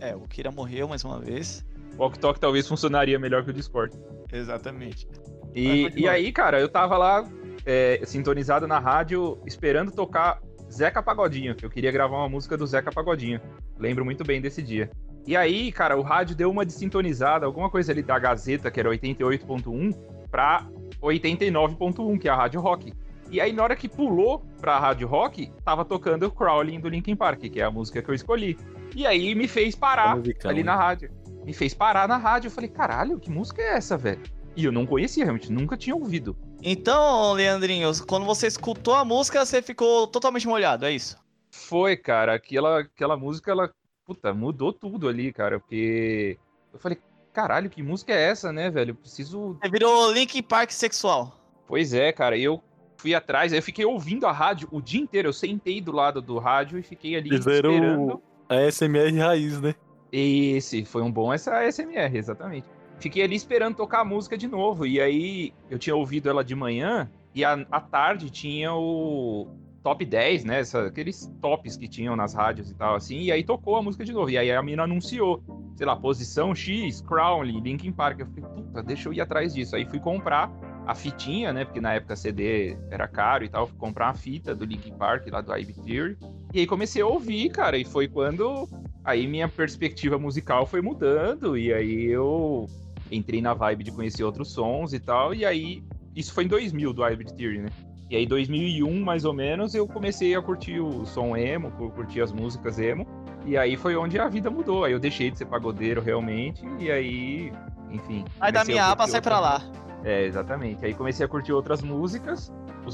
É, o Kira morreu mais uma vez. O walk talk talvez funcionaria melhor que o Discord. Exatamente. E, e aí, cara, eu tava lá é, sintonizado na rádio, esperando tocar Zeca Pagodinho, que eu queria gravar uma música do Zeca Pagodinho. Lembro muito bem desse dia. E aí, cara, o rádio deu uma desintonizada, alguma coisa ali da Gazeta, que era 88.1, pra 89.1, que é a Rádio Rock. E aí, na hora que pulou pra Rádio Rock, tava tocando o Crawling do Linkin Park, que é a música que eu escolhi. E aí me fez parar Musicão, ali hein? na rádio. Me fez parar na rádio. Eu falei, caralho, que música é essa, velho? E eu não conhecia, realmente, nunca tinha ouvido. Então, Leandrinho, quando você escutou a música, você ficou totalmente molhado, é isso? Foi, cara, aquela, aquela música, ela, puta, mudou tudo ali, cara, porque eu falei, caralho, que música é essa, né, velho? Eu preciso. Você virou Linkin Park sexual. Pois é, cara, e eu fui atrás, aí eu fiquei ouvindo a rádio o dia inteiro, eu sentei do lado do rádio e fiquei ali Fizeram esperando. a SMR raiz, né? Esse foi um bom essa SMR, exatamente. Fiquei ali esperando tocar a música de novo. E aí eu tinha ouvido ela de manhã e à, à tarde tinha o top 10, né? essa- aqueles tops que tinham nas rádios e tal, assim. E aí tocou a música de novo. E aí a mina anunciou, sei lá, posição X, Crowley, Linkin Park. Eu falei, puta, deixa eu ir atrás disso. Aí fui comprar a fitinha, né? Porque na época CD era caro e tal. Fui comprar uma fita do Linkin Park lá do IB Theory. E aí comecei a ouvir, cara. E foi quando aí minha perspectiva musical foi mudando e aí eu entrei na vibe de conhecer outros sons e tal e aí isso foi em 2000 do Hybrid Theory, né? E aí 2001 mais ou menos eu comecei a curtir o som emo, cur- curtir as músicas emo e aí foi onde a vida mudou. Aí eu deixei de ser pagodeiro realmente e aí, enfim. Aí da minha a pra outras lá. É, exatamente. Aí comecei a curtir outras músicas.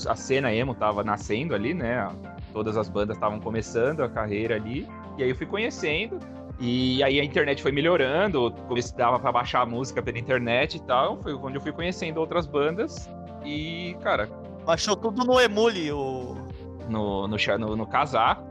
A cena emo tava nascendo ali, né? Todas as bandas estavam começando a carreira ali. E aí eu fui conhecendo. E aí a internet foi melhorando. Comecei, dava pra baixar a música pela internet e tal. Foi onde eu fui conhecendo outras bandas. E, cara, Baixou tudo no Emule, o. no, no, no, no Casar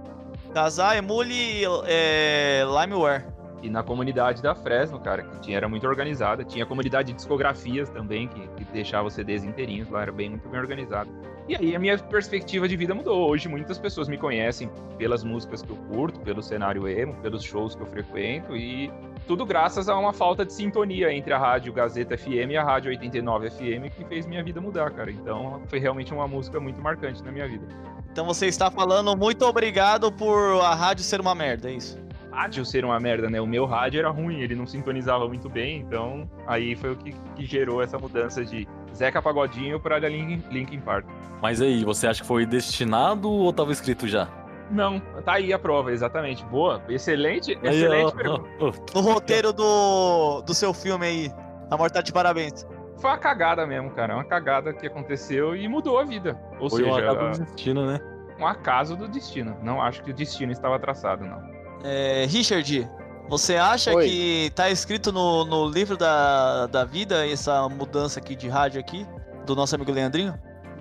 Casar, Emule é, Limeware. E na comunidade da Fresno, cara, que tinha, era muito organizada. Tinha comunidade de discografias também, que, que deixava os CDs inteirinhos lá, era bem, muito bem organizado. E aí a minha perspectiva de vida mudou. Hoje muitas pessoas me conhecem pelas músicas que eu curto, pelo cenário emo, pelos shows que eu frequento e tudo graças a uma falta de sintonia entre a rádio Gazeta FM e a rádio 89 FM que fez minha vida mudar, cara. Então foi realmente uma música muito marcante na minha vida. Então você está falando muito obrigado por a rádio ser uma merda, é isso? Rádio ser uma merda, né? O meu rádio era ruim, ele não sintonizava muito bem, então aí foi o que, que gerou essa mudança de Zeca Pagodinho para Linkin, Linkin Park. Mas aí, você acha que foi destinado ou tava escrito já? Não, tá aí a prova, exatamente. Boa, excelente, Aí, excelente ó, pergunta. ó, ó. No roteiro do, do seu filme aí. A morte tá de parabéns. foi uma cagada mesmo, cara. Uma cagada que aconteceu e mudou a vida. Ou Foi um seja, acaso do destino, né? um acaso do destino. Não acho que o destino estava traçado, não. É, Richard, você acha Oi. que tá escrito no, no livro da, da vida essa mudança aqui de rádio aqui? Do nosso amigo Leandrinho?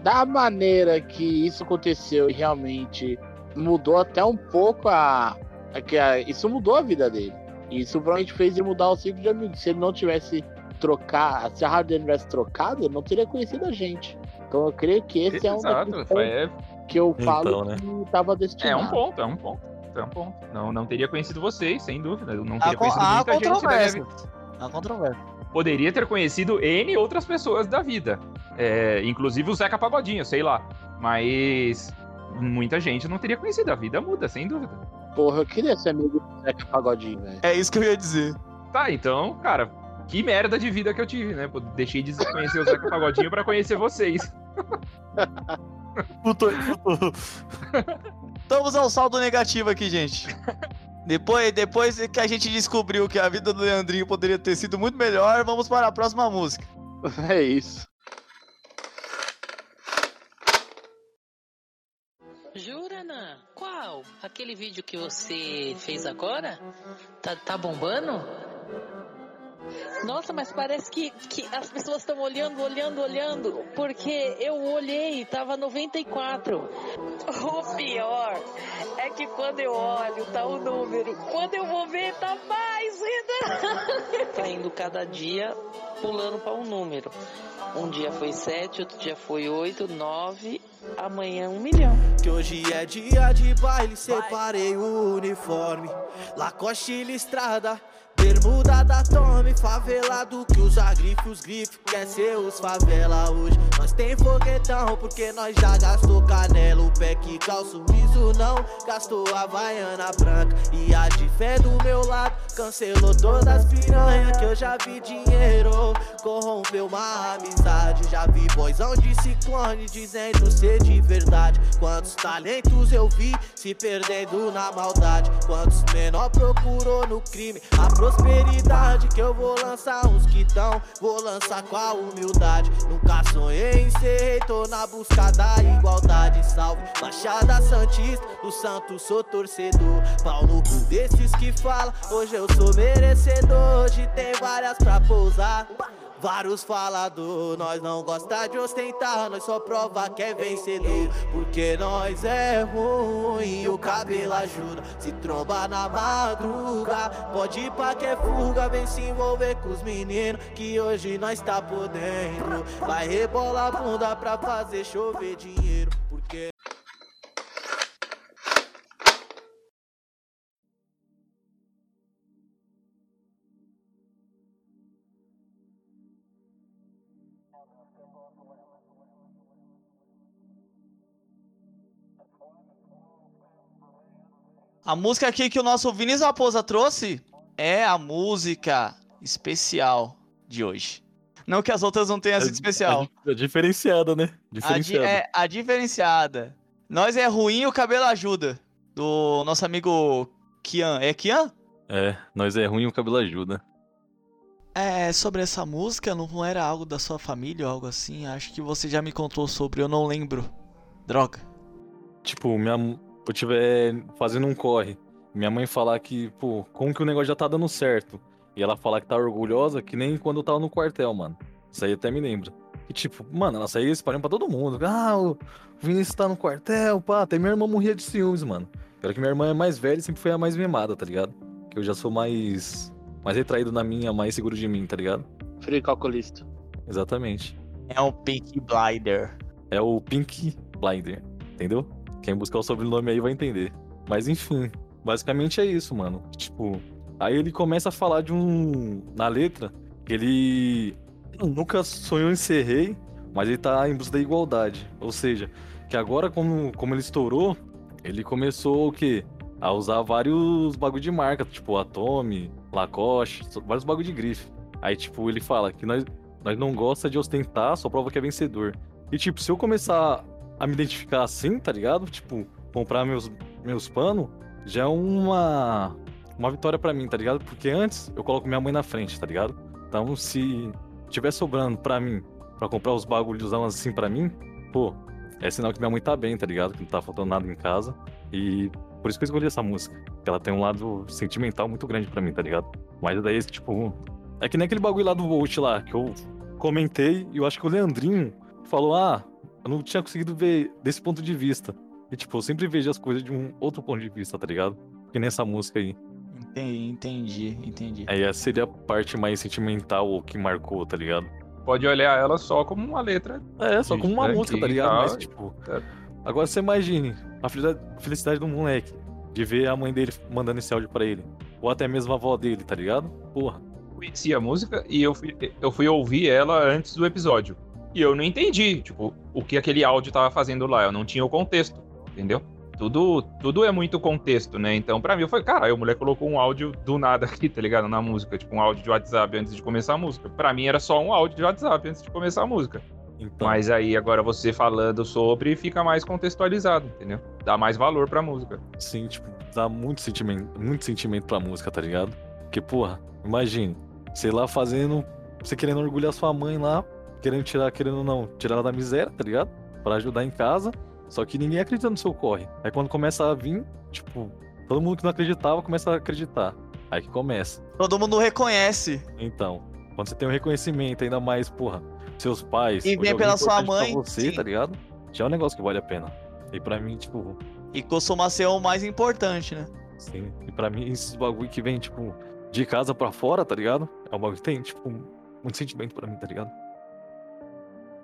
Da maneira que isso aconteceu e realmente mudou até um pouco a. a, a- isso mudou a vida dele. E Isso provavelmente fez ele mudar o ciclo de amigos. Se ele não tivesse trocado, se a rádio dele tivesse trocado, ele não teria conhecido a gente. Então eu creio que esse é um Exato. foi- é, que eu Então, falo né? que tava é destinado. um ponto, é um ponto. É um ponto. Não, não teria conhecido vocês, sem dúvida. Eu não Há, teria con- conhecido muita gente da minha controvérsia. controvérsia. Poderia ter conhecido N outras pessoas da vida. É, inclusive o Zeca Pagodinho, sei lá. Mas muita gente não teria conhecido. A vida muda, sem dúvida. Porra, eu queria ser amigo do Zeca Pagodinho, velho. É isso que eu ia dizer. Tá, então, cara, que merda de vida que eu tive, né? Deixei de conhecer o Zeca Pagodinho pra conhecer vocês. Puto, puto. Estamos ao saldo negativo aqui, gente. Depois, depois que a gente descobriu que a vida do Leandrinho poderia ter sido muito melhor, vamos para a próxima música. É isso. Jura, Ana? Qual? Aquele vídeo que você fez agora? Tá, tá bombando? Nossa, mas parece que, que as pessoas estão olhando, olhando, olhando, porque eu olhei e tava 94. O pior é que quando eu olho, tá o número. Quando eu vou ver, tá mais ainda. tá indo cada dia pulando para um número. Um dia foi 7, outro dia foi 8, 9, amanhã um milhão. Que hoje é dia de baile, separei o uniforme. Lacoste listrada, bermuda da Tommy. Favelado que os grife quer ser os favela hoje. Nós tem foguetão, porque nós já gastou canela. O pé que calça o riso não gastou a vaiana branca. E a de fé do meu lado cancelou todas as piranhas que eu já vi dinheiro. Corrompeu uma amizade. Já vi boizão de ciclone dizendo ser de verdade. Quantos talentos eu vi se perdendo na maldade. Quantos menor procurou no crime a prosperidade. Que eu vou lançar uns quitão, vou lançar com a humildade. Nunca sonhei em ser rei, tô na busca da igualdade. Salve, Baixada Santista, do Santo sou torcedor. Pau no cu desses que fala, hoje eu sou merecedor. Hoje tem várias pra pousar. Vários falador, nós não gosta de ostentar, nós só prova que é vencedor. Porque nós é ruim o cabelo ajuda. Se tromba na madruga, pode ir pra que é fuga, vem se envolver com os meninos que hoje nós tá podendo. Vai rebolar a bunda pra fazer chover dinheiro. Porque A música aqui que o nosso Vinícius Raposa trouxe é a música especial de hoje. Não que as outras não tenham sido especial. É, é diferenciada, né? A, di- Diferenciada. é a diferenciada. Nós é ruim, o cabelo ajuda. Do nosso amigo Kian. É Kian? É, nós é ruim e o cabelo ajuda. É, sobre essa música, não era algo da sua família ou algo assim? Acho que você já me contou sobre, eu não lembro. Droga. Tipo, minha, eu tiver fazendo um corre, minha mãe falar que, pô, como que o negócio já tá dando certo? E ela falar que tá orgulhosa, que nem quando eu tava no quartel, mano. Isso aí até me lembra. E tipo, mano, ela saía espalhando pra todo mundo. Ah, o Vinícius tá no quartel, pá. Até minha irmã morria de ciúmes, mano. Pior que minha irmã é mais velha e sempre foi a mais mimada, tá ligado? Que eu já sou mais. mais retraído na minha, mais seguro de mim, tá ligado? Frio calculista. Exatamente. É um Pink Blinder. É o Pink Blinder, entendeu? Quem buscar o sobrenome aí vai entender. Mas enfim, basicamente é isso, mano. Tipo, aí ele começa a falar de um. Na letra, que ele nunca sonhou em ser rei, mas ele tá em busca da igualdade. Ou seja, que agora, como, como ele estourou, ele começou o quê? A usar vários bagulho de marca, tipo Atome, Lacoste, vários bagulho de grife. Aí, tipo, ele fala que nós, nós não gosta de ostentar, só prova que é vencedor. E, tipo, se eu começar a me identificar assim, tá ligado? Tipo, comprar meus, meus panos, já é uma, uma vitória pra mim, tá ligado? Porque antes eu coloco minha mãe na frente, tá ligado? Então, se tiver sobrando pra mim, pra comprar os bagulhos assim pra mim, pô, é sinal que minha mãe tá bem, tá ligado? Que não tá faltando nada em casa. E por isso que eu escolhi essa música. Porque ela tem um lado sentimental muito grande pra mim, tá ligado? Mas daí, tipo, é que nem aquele bagulho lá do Volt lá, que eu comentei e eu acho que o Leandrinho falou, ah, eu não tinha conseguido ver desse ponto de vista. E, tipo, eu sempre vejo as coisas de um outro ponto de vista, tá ligado? Que nessa música aí. Entendi, entendi, entendi. Aí essa seria a parte mais sentimental ou que marcou, tá ligado? Pode olhar ela só como uma letra. É, só como uma música, tá ligado? tal, Mas, tipo. é. Agora você imagine a felicidade, felicidade do moleque. De ver a mãe dele mandando esse áudio pra ele. Ou até mesmo a avó dele, tá ligado? Porra. conheci a música e eu fui, eu fui ouvir ela antes do episódio. E eu não entendi, tipo, o que aquele áudio tava fazendo lá. Eu não tinha o contexto, entendeu? Tudo, tudo é muito contexto, né? Então, pra mim, eu falei, cara, aí o moleque colocou um áudio do nada aqui, tá ligado? Na música, tipo, um áudio de WhatsApp antes de começar a música. Pra mim, era só um áudio de WhatsApp antes de começar a música. Então, Mas aí, agora você falando sobre, fica mais contextualizado, entendeu? Dá mais valor pra música. sim, tipo, dá muito sentimento, muito sentimento pra música, tá ligado? Porque, porra, imagine, sei lá, fazendo. Você querendo orgulhar sua mãe lá, querendo tirar, querendo ou não, tirar ela da miséria, tá ligado? Pra ajudar em casa. Só que ninguém acredita no seu corre. Aí quando começa a vir, tipo, todo mundo que não acreditava começa a acreditar. Aí que começa. Todo mundo reconhece. Então, quando você tem um reconhecimento, ainda mais, porra, seus pais. E vem pela sua mãe, Você, sim. tá ligado? Já é um negócio que vale a pena. E pra mim, tipo, E costuma ser o mais importante, né? sim. E pra mim, esses bagulho que vem, tipo, de casa pra fora, tá ligado? É um bagulho que tem, tipo, muito sentimento pra mim, tá ligado?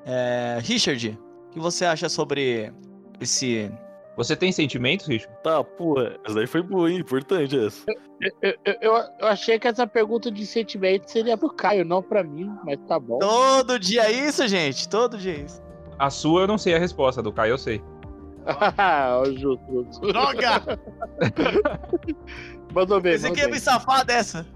É, Richard, o que você acha sobre esse. Você tem sentimentos, Richard? Tá, porra, essa daí foi boa, hein? Importante essa. Eu, eu, eu, eu achei que essa pergunta de sentimento seria pro Caio, não pra mim, mas tá bom. Todo dia é isso, gente. Todo dia é isso. A sua eu não sei a resposta, do Caio eu sei. Justo, justo. Droga! Mandou bem, Você quer me safar dessa?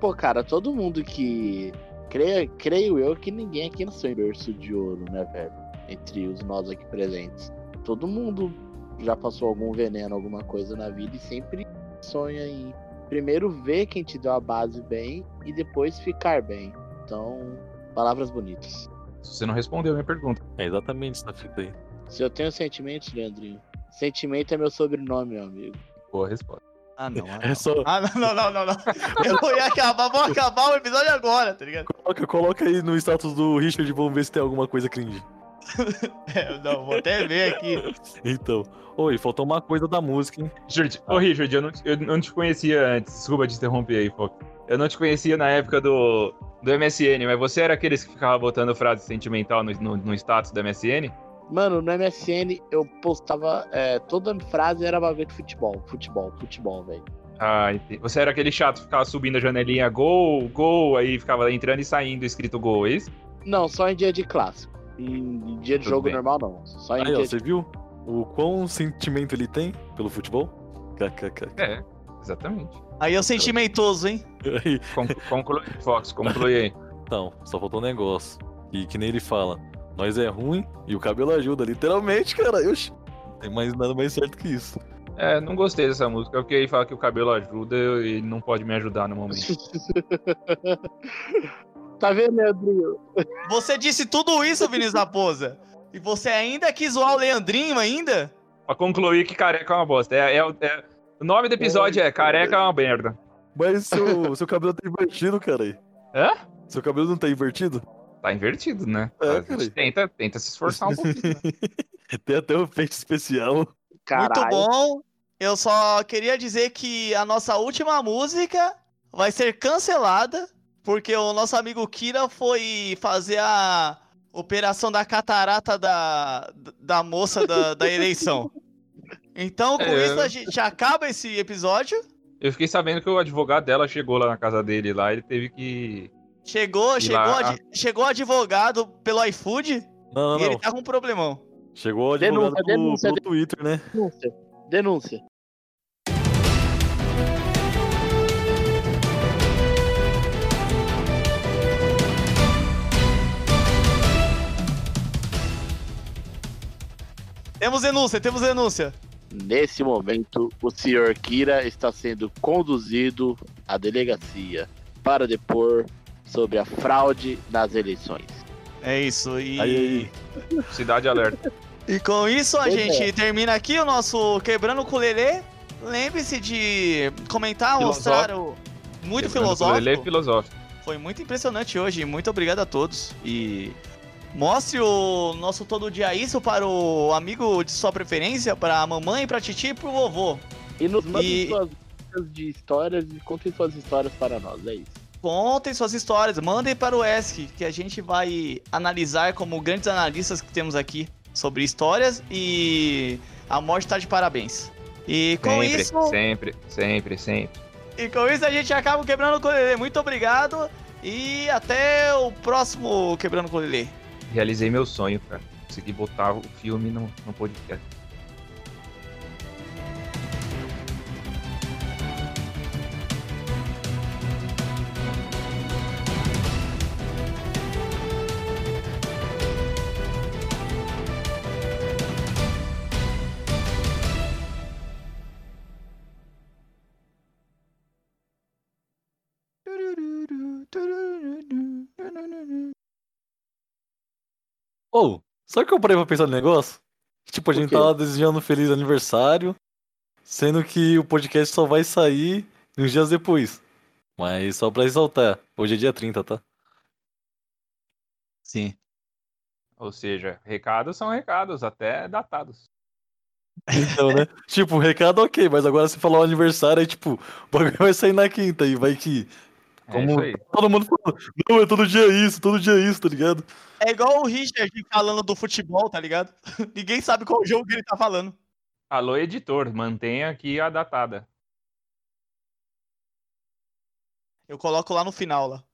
Pô, cara, todo mundo que. Creio, creio eu que ninguém aqui nasceu em berço de ouro, né, velho? Entre os nós aqui presentes. Todo mundo já passou algum veneno, alguma coisa na vida e sempre sonha em primeiro ver quem te deu a base bem e depois ficar bem. Então, palavras bonitas. Você não respondeu a minha pergunta. É exatamente essa fita aí. Se eu tenho sentimentos, Leandrinho, sentimento é meu sobrenome, meu amigo. Boa resposta. Ah, não. Ah, É não. só. Ah, não, não, não, não. Eu ia acabar, vou acabar o episódio agora, tá ligado? Coloca, coloca aí no status do Richard, vamos ver se tem alguma coisa cringe. É, não, vou até ver aqui. Então. Oi, faltou uma coisa da música, hein? Richard, ô Richard, eu não, eu não te conhecia antes. Desculpa te interromper aí, Fox. Eu não te conhecia na época do, do MSN, mas você era aqueles que ficava botando frase sentimental no, no, no status do MSN? Mano, no MSN eu postava. é, toda frase era bagulho de futebol. Futebol, futebol, velho. Ah, entendi. Você era aquele chato que ficava subindo a janelinha gol, gol, aí ficava entrando e saindo escrito gol, é isso? Não, só em dia de clássico. Em, em dia de Tudo jogo bem. normal, não. Só em Aí, ó, dia você viu o quão sentimento ele tem pelo futebol? KKK. É, exatamente. Aí é o sentimentoso, hein? Aí, Con conclui, Fox, conclui aí. Então, só faltou um negócio. E que nem ele fala, nós é ruim e o cabelo ajuda, literalmente, cara. Oxi. Não tem mais nada mais certo que isso. É, não gostei dessa música, porque ele fala que o cabelo ajuda e não pode me ajudar no momento. Tá vendo, Leandrinho? Você disse tudo isso, Vinícius Raposa. E você ainda quis zoar o Leandrinho ainda? pra concluir que careca é uma bosta. É, é o- é- o nome do episódio é Careca é uma merda. Mas seu, seu cabelo tá invertido, cara. Hã? Seu cabelo não tá invertido? Tá invertido, né? É, a gente cara. tenta, tenta se esforçar um pouquinho. né? Tem até um efeito especial. Muito bom. Eu só queria dizer que a nossa última música vai ser cancelada porque o nosso amigo Kira foi fazer a operação da catarata da, da moça da, da eleição. Então, com É. isso, a gente acaba esse episódio. Eu fiquei sabendo que o advogado dela chegou lá na casa dele lá, ele teve que. Chegou, E chegou, lá, chegou advogado pelo iFood Não, e não, ele não. tá com um problemão. Chegou Denúncia, pelo, denúncia, pelo Twitter, né? Denúncia. Denúncia. Temos denúncia, temos denúncia. Nesse momento, o senhor Kira está sendo conduzido à delegacia para depor sobre a fraude nas eleições. É isso. E, Aí, Cidade Alerta. e com isso a gente é. termina aqui o nosso Quebrando o Culelê. Lembre-se de comentar, mostrar o. Muito filosófico. É filosófico. Foi muito impressionante hoje. Muito obrigado a todos. E mostre o nosso todo dia isso para o amigo de sua preferência, para a mamãe, para a titi e para o vovô. E nos mandem E- suas de histórias e contem suas histórias para nós, é isso. Contem suas histórias, mandem para o ESC, que a gente vai analisar como grandes analistas que temos aqui sobre histórias e a morte tá de parabéns. E com Sempre, isso, sempre, sempre, sempre. e com isso a gente acaba o quebrando o colelê. Muito obrigado e até o próximo quebrando o colelê. Realizei meu sonho, cara. Consegui botar o filme no, no podcast. Ô, sabe que eu parei pra pensar no negócio? Tipo, a gente tava desejando um feliz aniversário, sendo que o podcast só vai sair uns dias depois. Mas só pra exaltar, hoje é dia 30, tá? Sim. Ou seja, recados são recados, até datados. Então, né? tipo, recado ok, mas agora você falar o aniversário, aí tipo, o bagulho vai sair na quinta e vai que. É Como aí. todo mundo fala, não, é todo dia isso, todo dia isso, tá ligado? É igual o Richard falando do futebol, tá ligado? Ninguém sabe qual jogo que ele tá falando. Alô, editor, mantenha aqui a datada. Eu coloco lá no final lá.